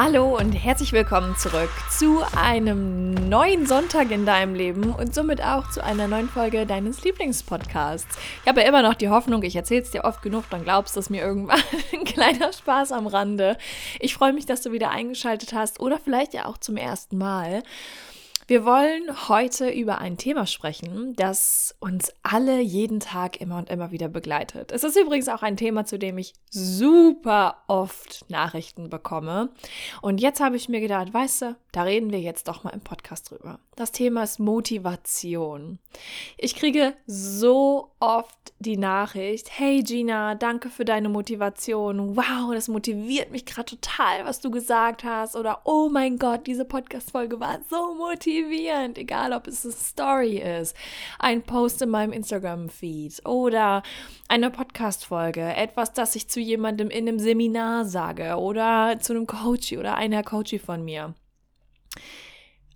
Hallo und herzlich willkommen zurück zu einem neuen Sonntag in deinem Leben und somit auch zu einer neuen Folge deines Lieblingspodcasts. Ich habe ja immer noch die Hoffnung, ich erzähle es dir oft genug, dann glaubst du es mir irgendwann. Ein kleiner Spaß am Rande. Ich freue mich, dass du wieder eingeschaltet hast oder vielleicht ja auch zum ersten Mal. Wir wollen heute über ein Thema sprechen, das uns alle jeden Tag immer und immer wieder begleitet. Es ist übrigens auch ein Thema, zu dem ich super oft Nachrichten bekomme. Und jetzt habe ich mir gedacht, weißt du, da reden wir jetzt doch mal im Podcast drüber. Das Thema ist Motivation. Ich kriege so oft die Nachricht, hey Gina, danke für deine Motivation. Wow, das motiviert mich gerade total, was du gesagt hast. Oder oh mein Gott, diese Podcast-Folge war so motivierend. Egal, ob es eine Story ist, ein Post in meinem Instagram-Feed oder eine Podcast-Folge, etwas, das ich zu jemandem in einem Seminar sage oder zu einem Coach oder einer Coachie von mir.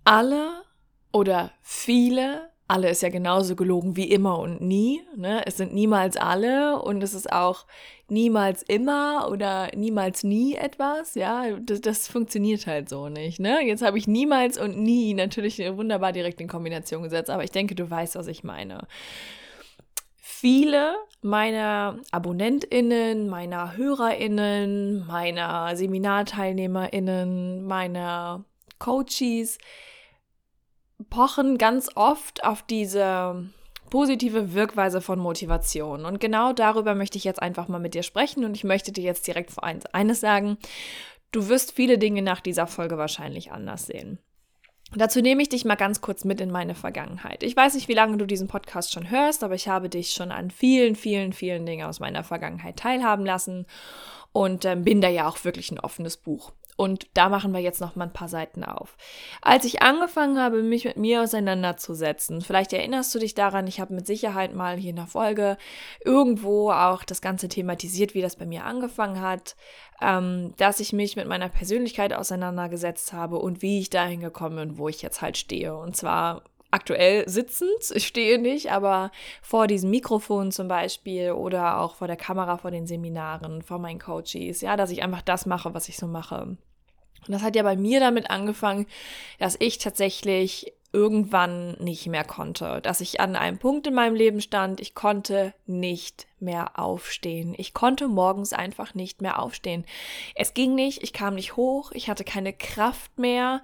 Alle oder viele alle ist ja genauso gelogen wie immer und nie. Ne? Es sind niemals alle und es ist auch niemals immer oder niemals nie etwas. Ja, das, das funktioniert halt so nicht. Ne? Jetzt habe ich niemals und nie natürlich wunderbar direkt in Kombination gesetzt, aber ich denke, du weißt, was ich meine. Viele meiner AbonnentInnen, meiner HörerInnen, meiner SeminarteilnehmerInnen, meiner Coaches, pochen ganz oft auf diese positive Wirkweise von Motivation. Und genau darüber möchte ich jetzt einfach mal mit dir sprechen und ich möchte dir jetzt direkt vor eines sagen. Du wirst viele Dinge nach dieser Folge wahrscheinlich anders sehen. Dazu nehme ich dich mal ganz kurz mit in meine Vergangenheit. Ich weiß nicht, wie lange du diesen Podcast schon hörst, aber ich habe dich schon an vielen, vielen, vielen Dingen aus meiner Vergangenheit teilhaben lassen und äh, bin da ja auch wirklich ein offenes Buch. Und da machen wir jetzt noch mal ein paar Seiten auf. Als ich angefangen habe, mich mit mir auseinanderzusetzen, vielleicht erinnerst du dich daran, ich habe mit Sicherheit mal hier in der Folge irgendwo auch das Ganze thematisiert, wie das bei mir angefangen hat, ähm, dass ich mich mit meiner Persönlichkeit auseinandergesetzt habe und wie ich dahin gekommen bin, wo ich jetzt halt stehe. Und zwar aktuell sitzend, ich stehe nicht, aber vor diesem Mikrofon zum Beispiel oder auch vor der Kamera, vor den Seminaren, vor meinen Coaches, ja, dass ich einfach das mache, was ich so mache. Und das hat ja bei mir damit angefangen, dass ich tatsächlich irgendwann nicht mehr konnte, dass ich an einem Punkt in meinem Leben stand, ich konnte nicht mehr aufstehen. Ich konnte morgens einfach nicht mehr aufstehen. Es ging nicht, ich kam nicht hoch, ich hatte keine Kraft mehr.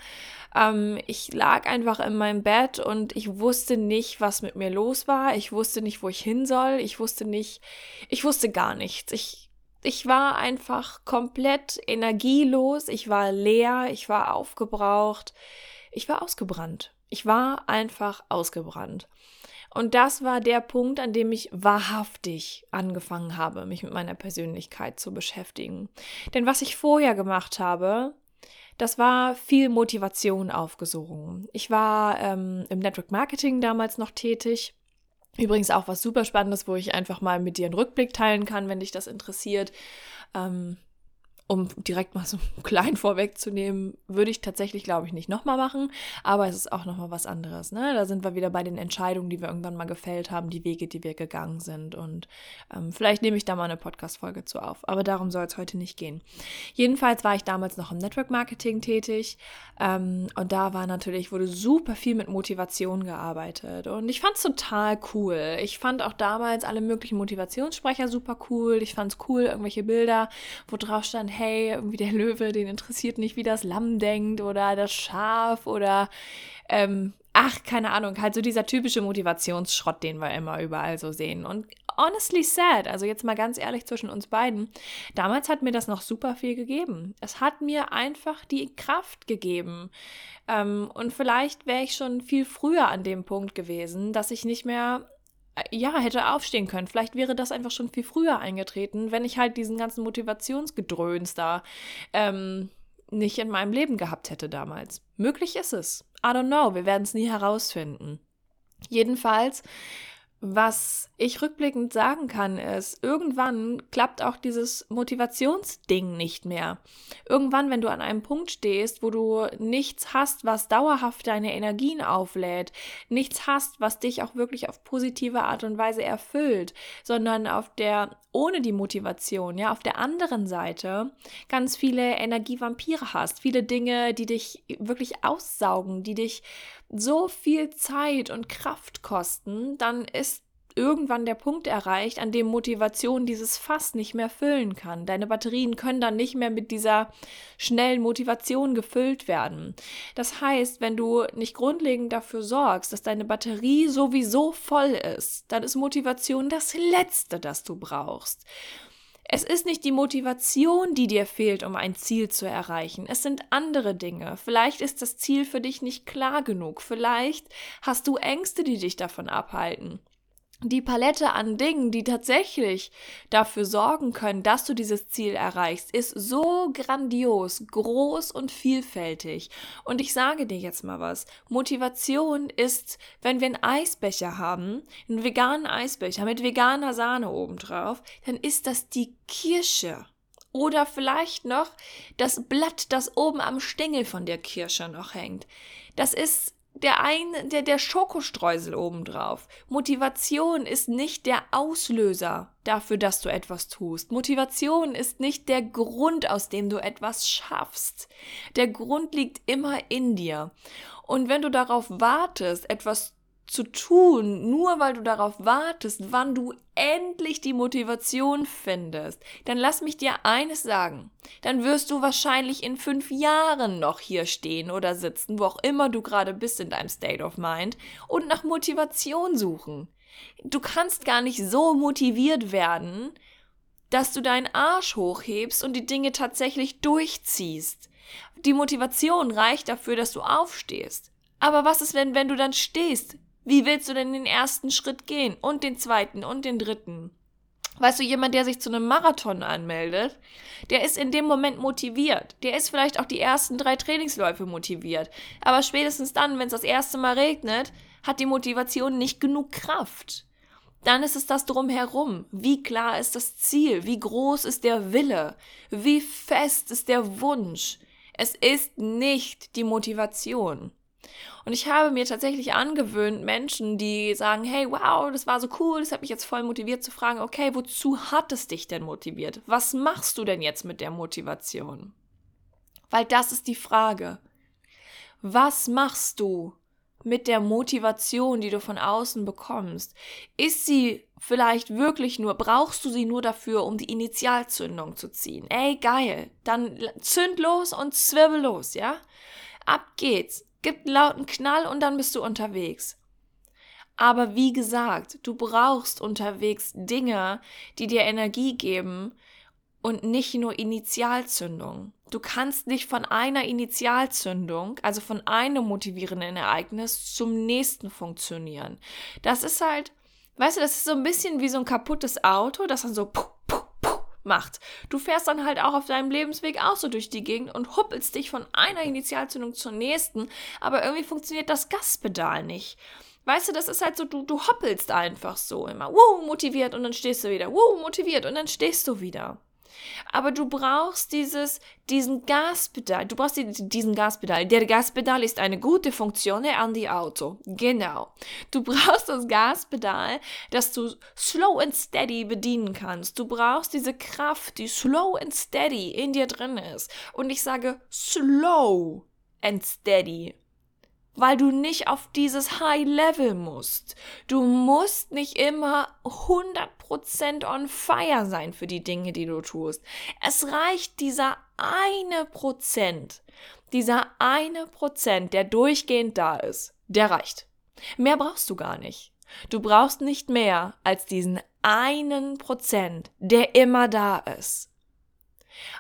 Ähm, ich lag einfach in meinem Bett und ich wusste nicht, was mit mir los war. Ich wusste nicht, wo ich hin soll. Ich wusste nicht, ich wusste gar nichts. Ich, ich war einfach komplett energielos. Ich war leer. Ich war aufgebraucht. Ich war ausgebrannt. Ich war einfach ausgebrannt. Und das war der Punkt, an dem ich wahrhaftig angefangen habe, mich mit meiner Persönlichkeit zu beschäftigen. Denn was ich vorher gemacht habe, das war viel Motivation aufgesogen. Ich war ähm, im Network Marketing damals noch tätig. Übrigens auch was super Spannendes, wo ich einfach mal mit dir einen Rückblick teilen kann, wenn dich das interessiert. Ähm, um direkt mal so klein vorwegzunehmen, würde ich tatsächlich, glaube ich, nicht nochmal machen. Aber es ist auch nochmal was anderes. Ne? Da sind wir wieder bei den Entscheidungen, die wir irgendwann mal gefällt haben, die Wege, die wir gegangen sind. Und ähm, vielleicht nehme ich da mal eine Podcast-Folge zu auf. Aber darum soll es heute nicht gehen. Jedenfalls war ich damals noch im Network Marketing tätig. Ähm, und da war natürlich, wurde super viel mit Motivation gearbeitet. Und ich fand es total cool. Ich fand auch damals alle möglichen Motivationssprecher super cool. Ich fand es cool, irgendwelche Bilder, wo drauf stand, hey, irgendwie der Löwe, den interessiert nicht, wie das Lamm denkt oder das Schaf oder ähm, ach, keine Ahnung, halt so dieser typische Motivationsschrott, den wir immer überall so sehen. Und honestly sad, also jetzt mal ganz ehrlich zwischen uns beiden, damals hat mir das noch super viel gegeben. Es hat mir einfach die Kraft gegeben. Ähm, und vielleicht wäre ich schon viel früher an dem Punkt gewesen, dass ich nicht mehr ja, hätte aufstehen können. Vielleicht wäre das einfach schon viel früher eingetreten, wenn ich halt diesen ganzen Motivationsgedröns da ähm, nicht in meinem Leben gehabt hätte damals. Möglich ist es. I don't know. Wir werden es nie herausfinden. Jedenfalls was ich rückblickend sagen kann, ist, irgendwann klappt auch dieses Motivationsding nicht mehr. Irgendwann, wenn du an einem Punkt stehst, wo du nichts hast, was dauerhaft deine Energien auflädt, nichts hast, was dich auch wirklich auf positive Art und Weise erfüllt, sondern auf der, ohne die Motivation, ja, auf der anderen Seite ganz viele Energievampire hast, viele Dinge, die dich wirklich aussaugen, die dich so viel Zeit und Kraft kosten, dann ist irgendwann der Punkt erreicht, an dem Motivation dieses Fass nicht mehr füllen kann. Deine Batterien können dann nicht mehr mit dieser schnellen Motivation gefüllt werden. Das heißt, wenn du nicht grundlegend dafür sorgst, dass deine Batterie sowieso voll ist, dann ist Motivation das Letzte, das du brauchst. Es ist nicht die Motivation, die dir fehlt, um ein Ziel zu erreichen. Es sind andere Dinge. Vielleicht ist das Ziel für dich nicht klar genug. Vielleicht hast du Ängste, die dich davon abhalten die Palette an Dingen, die tatsächlich dafür sorgen können, dass du dieses Ziel erreichst, ist so grandios, groß und vielfältig. Und ich sage dir jetzt mal was. Motivation ist, wenn wir einen Eisbecher haben, einen veganen Eisbecher mit veganer Sahne obendrauf, dann ist das die Kirsche. Oder vielleicht noch das Blatt, das oben am Stängel von der Kirsche noch hängt. Das ist der ein, der, der Schokostreusel obendrauf. Motivation ist nicht der Auslöser dafür, dass du etwas tust. Motivation ist nicht der Grund, aus dem du etwas schaffst. Der Grund liegt immer in dir. Und wenn du darauf wartest, etwas zu tun, nur weil du darauf wartest, wann du endlich die Motivation findest, dann lass mich dir eines sagen. Dann wirst du wahrscheinlich in fünf Jahren noch hier stehen oder sitzen, wo auch immer du gerade bist in deinem State of Mind, und nach Motivation suchen. Du kannst gar nicht so motiviert werden, dass du deinen Arsch hochhebst und die Dinge tatsächlich durchziehst. Die Motivation reicht dafür, dass du aufstehst. Aber was ist, wenn, wenn du dann stehst? Wie willst du denn den ersten Schritt gehen und den zweiten und den dritten? Weißt du, jemand, der sich zu einem Marathon anmeldet, der ist in dem Moment motiviert. Der ist vielleicht auch die ersten drei Trainingsläufe motiviert. Aber spätestens dann, wenn es das erste Mal regnet, hat die Motivation nicht genug Kraft. Dann ist es das drumherum. Wie klar ist das Ziel? Wie groß ist der Wille? Wie fest ist der Wunsch? Es ist nicht die Motivation. Und ich habe mir tatsächlich angewöhnt, Menschen, die sagen, hey, wow, das war so cool, das hat mich jetzt voll motiviert, zu fragen, okay, wozu hat es dich denn motiviert? Was machst du denn jetzt mit der Motivation? Weil das ist die Frage. Was machst du mit der Motivation, die du von außen bekommst? Ist sie vielleicht wirklich nur, brauchst du sie nur dafür, um die Initialzündung zu ziehen? Ey, geil. Dann zünd los und zwirbel los, ja? Ab geht's gibt einen lauten Knall und dann bist du unterwegs. Aber wie gesagt, du brauchst unterwegs Dinge, die dir Energie geben und nicht nur Initialzündung. Du kannst nicht von einer Initialzündung, also von einem motivierenden Ereignis zum nächsten funktionieren. Das ist halt, weißt du, das ist so ein bisschen wie so ein kaputtes Auto, das dann so puh, macht. Du fährst dann halt auch auf deinem Lebensweg auch so durch die Gegend und huppelst dich von einer Initialzündung zur nächsten, aber irgendwie funktioniert das Gaspedal nicht. Weißt du, das ist halt so, du, du hoppelst einfach so immer. Wow, motiviert und dann stehst du wieder. Wow, motiviert und dann stehst du wieder. Aber du brauchst dieses, diesen Gaspedal. Du brauchst diesen Gaspedal. Der Gaspedal ist eine gute Funktion an die Auto. Genau. Du brauchst das Gaspedal, das du slow and steady bedienen kannst. Du brauchst diese Kraft, die slow and steady in dir drin ist. Und ich sage slow and steady weil du nicht auf dieses High Level musst. Du musst nicht immer 100% on fire sein für die Dinge, die du tust. Es reicht dieser eine Prozent, dieser eine Prozent, der durchgehend da ist, der reicht. Mehr brauchst du gar nicht. Du brauchst nicht mehr als diesen einen Prozent, der immer da ist.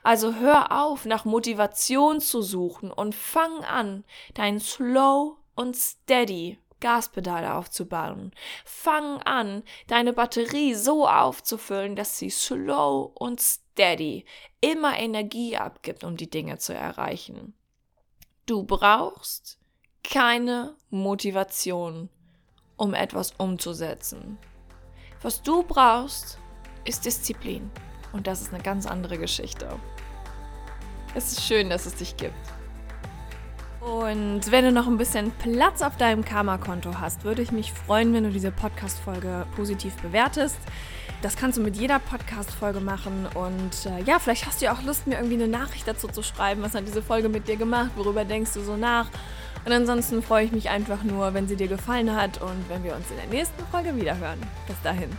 Also hör auf, nach Motivation zu suchen und fang an, dein Slow und Steady Gaspedale aufzubauen. Fang an, deine Batterie so aufzufüllen, dass sie slow und steady immer Energie abgibt, um die Dinge zu erreichen. Du brauchst keine Motivation, um etwas umzusetzen. Was du brauchst, ist Disziplin. Und das ist eine ganz andere Geschichte. Es ist schön, dass es dich gibt. Und wenn du noch ein bisschen Platz auf deinem Karma-Konto hast, würde ich mich freuen, wenn du diese Podcast-Folge positiv bewertest. Das kannst du mit jeder Podcast-Folge machen. Und äh, ja, vielleicht hast du ja auch Lust, mir irgendwie eine Nachricht dazu zu schreiben. Was hat diese Folge mit dir gemacht? Worüber denkst du so nach? Und ansonsten freue ich mich einfach nur, wenn sie dir gefallen hat und wenn wir uns in der nächsten Folge wiederhören. Bis dahin.